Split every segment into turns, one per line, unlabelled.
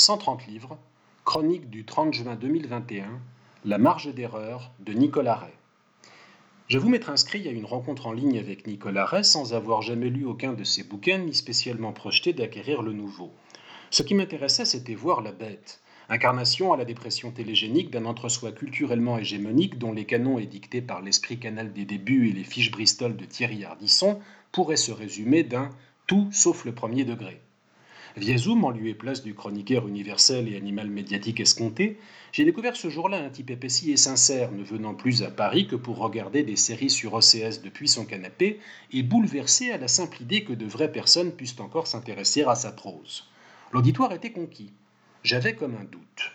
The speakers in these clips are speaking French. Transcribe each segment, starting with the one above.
130 livres, chronique du 30 juin 2021, La marge d'erreur de Nicolas Ray. J'avoue m'être inscrit à une rencontre en ligne avec Nicolas Ray sans avoir jamais lu aucun de ses bouquins ni spécialement projeté d'acquérir le nouveau. Ce qui m'intéressait, c'était voir la bête, incarnation à la dépression télégénique d'un entre-soi culturellement hégémonique dont les canons édictés par l'esprit canal des débuts et les fiches Bristol de Thierry Ardisson pourraient se résumer d'un tout sauf le premier degré. Via Zoom, en lieu et place du chroniqueur universel et animal médiatique escompté, j'ai découvert ce jour-là un type épaissi et sincère, ne venant plus à Paris que pour regarder des séries sur OCS depuis son canapé, et bouleversé à la simple idée que de vraies personnes puissent encore s'intéresser à sa prose. L'auditoire était conquis. J'avais comme un doute.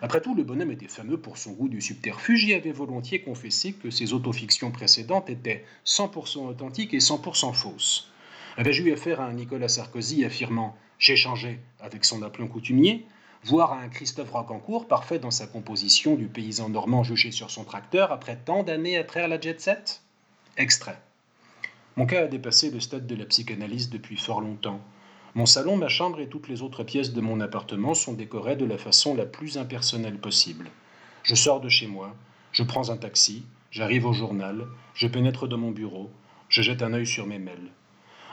Après tout, le bonhomme était fameux pour son goût du subterfuge et avait volontiers confessé que ses autofictions précédentes étaient 100% authentiques et 100% fausses. Avais-je eu affaire à un Nicolas Sarkozy affirmant Changé avec son aplomb coutumier voire un Christophe Rocancourt parfait dans sa composition du paysan normand jugé sur son tracteur après tant d'années à traire la jet set Extrait. Mon cas a dépassé le stade de la psychanalyse depuis fort longtemps. Mon salon, ma chambre et toutes les autres pièces de mon appartement sont décorées de la façon la plus impersonnelle possible. Je sors de chez moi, je prends un taxi, j'arrive au journal, je pénètre dans mon bureau, je jette un œil sur mes mails.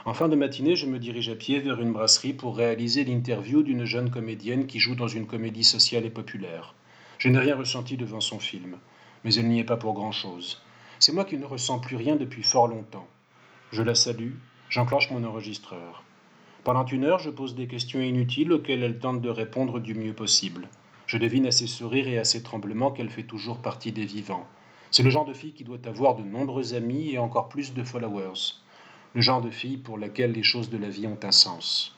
En fin de matinée, je me dirige à pied vers une brasserie pour réaliser l'interview d'une jeune comédienne qui joue dans une comédie sociale et populaire. Je n'ai rien ressenti devant son film, mais elle n'y est pas pour grand-chose. C'est moi qui ne ressens plus rien depuis fort longtemps. Je la salue, j'enclenche mon enregistreur. Pendant une heure, je pose des questions inutiles auxquelles elle tente de répondre du mieux possible. Je devine à ses sourires et à ses tremblements qu'elle fait toujours partie des vivants. C'est le genre de fille qui doit avoir de nombreux amis et encore plus de followers le genre de fille pour laquelle les choses de la vie ont un sens.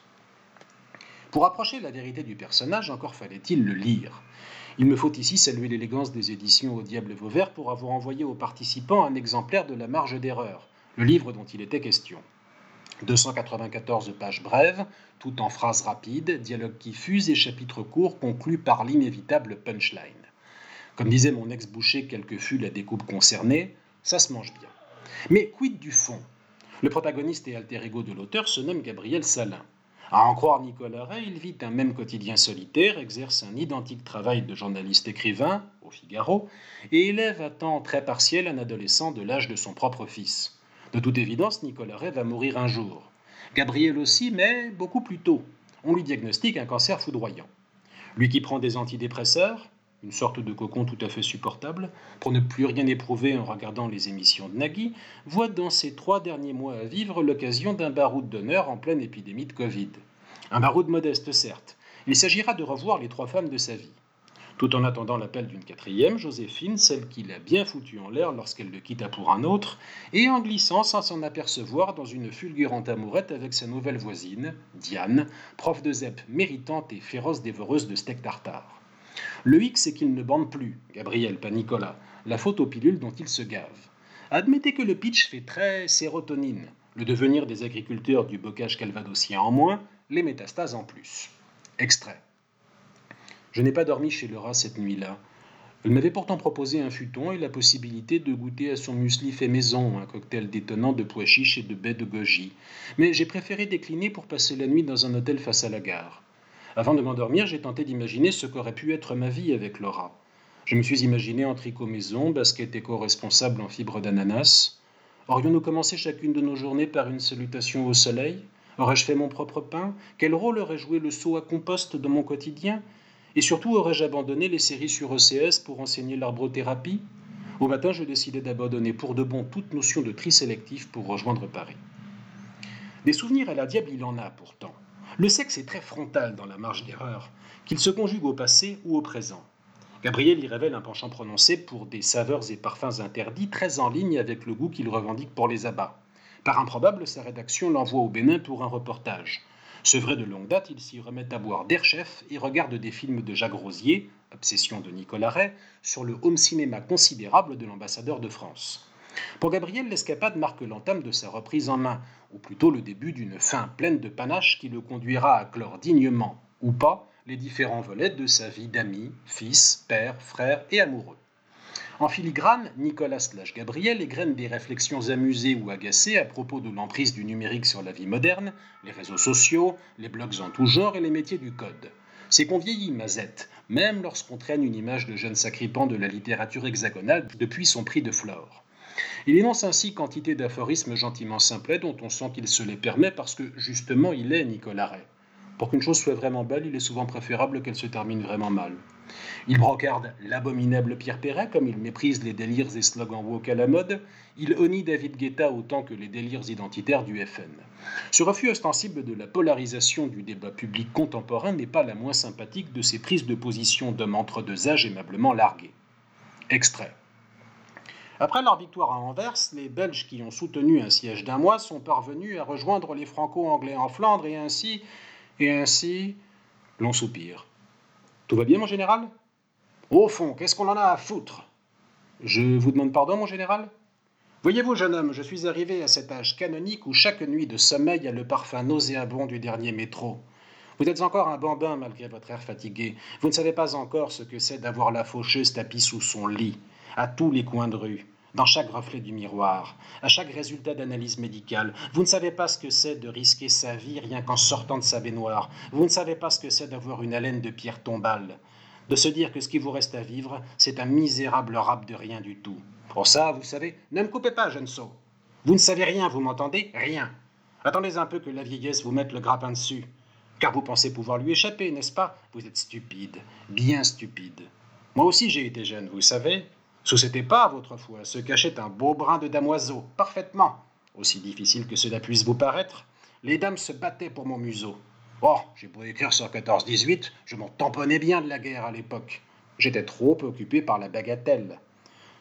Pour approcher la vérité du personnage, encore fallait-il le lire. Il me faut ici saluer l'élégance des éditions Au Diable Vauvert pour avoir envoyé aux participants un exemplaire de La Marge d'erreur, le livre dont il était question. 294 pages brèves, tout en phrases rapides, dialogues qui fusent et chapitres courts conclus par l'inévitable punchline. Comme disait mon ex-boucher, quelle que fût la découpe concernée, ça se mange bien. Mais quid du fond? Le protagoniste et alter ego de l'auteur se nomme Gabriel Salin. À en croire Nicolas Ray, il vit un même quotidien solitaire, exerce un identique travail de journaliste-écrivain, au Figaro, et élève à temps très partiel un adolescent de l'âge de son propre fils. De toute évidence, Nicolas Ray va mourir un jour. Gabriel aussi, mais beaucoup plus tôt. On lui diagnostique un cancer foudroyant. Lui qui prend des antidépresseurs, une sorte de cocon tout à fait supportable, pour ne plus rien éprouver en regardant les émissions de Nagui, voit dans ses trois derniers mois à vivre l'occasion d'un baroud d'honneur en pleine épidémie de Covid. Un baroud modeste, certes. Il s'agira de revoir les trois femmes de sa vie. Tout en attendant l'appel d'une quatrième, Joséphine, celle qu'il a bien foutue en l'air lorsqu'elle le quitta pour un autre, et en glissant sans s'en apercevoir dans une fulgurante amourette avec sa nouvelle voisine, Diane, prof de ZEP méritante et féroce dévoreuse de steak tartare. Le hic, c'est qu'il ne bande plus, Gabriel, pas Nicolas, la faute aux pilules dont il se gave. Admettez que le pitch fait très sérotonine, le devenir des agriculteurs du bocage calvadosien en moins, les métastases en plus. Extrait. Je n'ai pas dormi chez Laura cette nuit-là. Elle m'avait pourtant proposé un futon et la possibilité de goûter à son muesli fait maison, un cocktail détonnant de pois chiches et de baies de goji. Mais j'ai préféré décliner pour passer la nuit dans un hôtel face à la gare. Avant de m'endormir, j'ai tenté d'imaginer ce qu'aurait pu être ma vie avec Laura. Je me suis imaginé en tricot maison, basket éco-responsable en fibre d'ananas. Aurions-nous commencé chacune de nos journées par une salutation au soleil? Aurais-je fait mon propre pain? Quel rôle aurait joué le seau à compost dans mon quotidien? Et surtout, aurais-je abandonné les séries sur OCS pour enseigner l'arbrothérapie? Au matin, je décidai d'abandonner pour de bon toute notion de tri sélectif pour rejoindre Paris. Des souvenirs à la diable, il en a pourtant. Le sexe est très frontal dans la marge d'erreur, qu'il se conjugue au passé ou au présent. Gabriel y révèle un penchant prononcé pour des saveurs et parfums interdits très en ligne avec le goût qu'il revendique pour les abats. Par improbable, sa rédaction l'envoie au Bénin pour un reportage. vrai de longue date, il s'y remet à boire d'air chef et regarde des films de Jacques Rosier, obsession de Nicolas Ray, sur le home cinéma considérable de l'ambassadeur de France. Pour Gabriel, l'escapade marque l'entame de sa reprise en main, ou plutôt le début d'une fin pleine de panache qui le conduira à clore dignement, ou pas, les différents volets de sa vie d'ami, fils, père, frère et amoureux. En filigrane, Nicolas slash Gabriel égrène des réflexions amusées ou agacées à propos de l'emprise du numérique sur la vie moderne, les réseaux sociaux, les blogs en tout genre et les métiers du code. C'est qu'on vieillit, Mazette, même lorsqu'on traîne une image de jeune sacripant de la littérature hexagonale depuis son prix de Flore. Il énonce ainsi quantité d'aphorismes gentiment simplets dont on sent qu'il se les permet parce que justement il est Nicolas Ray. Pour qu'une chose soit vraiment belle, il est souvent préférable qu'elle se termine vraiment mal. Il brocarde l'abominable Pierre Perret comme il méprise les délires et slogans woke à la mode. Il honnie David Guetta autant que les délires identitaires du FN. Ce refus ostensible de la polarisation du débat public contemporain n'est pas la moins sympathique de ses prises de position d'hommes entre deux âges aimablement largués. Extrait. Après leur victoire à Anvers, les Belges qui ont soutenu un siège d'un mois sont parvenus à rejoindre les Franco-Anglais en Flandre et ainsi et ainsi, l'on soupire. Tout va bien, mon général? Au fond, qu'est-ce qu'on en a à foutre? Je vous demande pardon, mon général? Voyez-vous, jeune homme, je suis arrivé à cet âge canonique où chaque nuit de sommeil a le parfum nauséabond du dernier métro. Vous êtes encore un bambin malgré votre air fatigué. Vous ne savez pas encore ce que c'est d'avoir la faucheuse tapis sous son lit, à tous les coins de rue dans chaque reflet du miroir, à chaque résultat d'analyse médicale. Vous ne savez pas ce que c'est de risquer sa vie rien qu'en sortant de sa baignoire. Vous ne savez pas ce que c'est d'avoir une haleine de pierre tombale. De se dire que ce qui vous reste à vivre, c'est un misérable rap de rien du tout. Pour ça, vous savez, ne me coupez pas, jeune sot. Vous ne savez rien, vous m'entendez? Rien. Attendez un peu que la vieillesse vous mette le grappin dessus. Car vous pensez pouvoir lui échapper, n'est-ce pas? Vous êtes stupide, bien stupide. Moi aussi j'ai été jeune, vous savez. Sous cette épave, autrefois, se cachait un beau brin de damoiseau, parfaitement. Aussi difficile que cela puisse vous paraître, les dames se battaient pour mon museau. Oh, j'ai beau écrire sur 14-18, je m'en tamponnais bien de la guerre à l'époque. J'étais trop occupé par la bagatelle.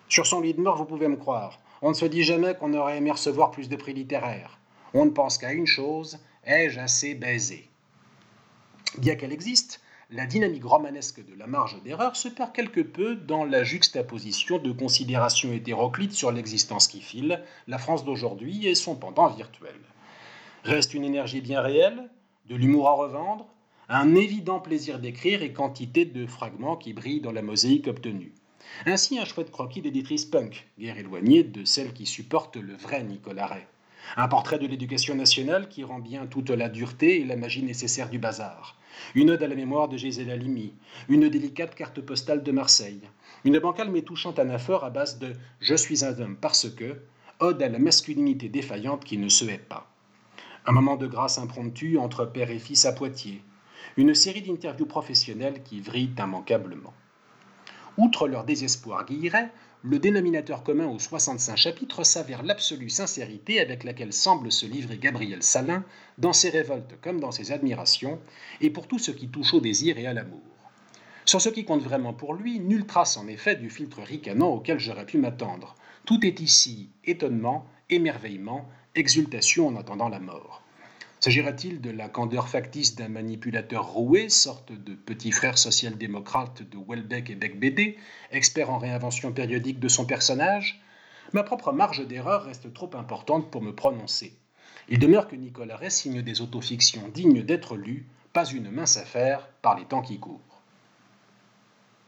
Sur son lit de mort, vous pouvez me croire, on ne se dit jamais qu'on aurait aimé recevoir plus de prix littéraires. On ne pense qu'à une chose, ai-je assez baisé? Bien qu'elle existe, la dynamique romanesque de la marge d'erreur se perd quelque peu dans la juxtaposition de considérations hétéroclites sur l'existence qui file, la France d'aujourd'hui et son pendant virtuel. Reste une énergie bien réelle, de l'humour à revendre, un évident plaisir d'écrire et quantité de fragments qui brillent dans la mosaïque obtenue. Ainsi un chouette croquis d'éditrice punk, guère éloignée de celle qui supporte le vrai Nicolas Ray. Un portrait de l'éducation nationale qui rend bien toute la dureté et la magie nécessaire du bazar. Une ode à la mémoire de Gisèle Halimi. Une délicate carte postale de Marseille. Une bancale mais touchante anaphore à base de Je suis un homme parce que, ode à la masculinité défaillante qui ne se hait pas. Un moment de grâce impromptu entre père et fils à Poitiers. Une série d'interviews professionnelles qui vrillent immanquablement. Outre leur désespoir guilleret, le dénominateur commun aux 65 chapitres s'avère l'absolue sincérité avec laquelle semble se livrer Gabriel Salin dans ses révoltes comme dans ses admirations, et pour tout ce qui touche au désir et à l'amour. Sur ce qui compte vraiment pour lui, nulle trace en effet du filtre ricanant auquel j'aurais pu m'attendre. Tout est ici étonnement, émerveillement, exultation en attendant la mort. S'agira-t-il de la candeur factice d'un manipulateur roué, sorte de petit frère social-démocrate de Welbeck et Beck expert en réinvention périodique de son personnage? Ma propre marge d'erreur reste trop importante pour me prononcer. Il demeure que Nicolas Ray signe des autofictions dignes d'être lues, pas une mince affaire par les temps qui courent.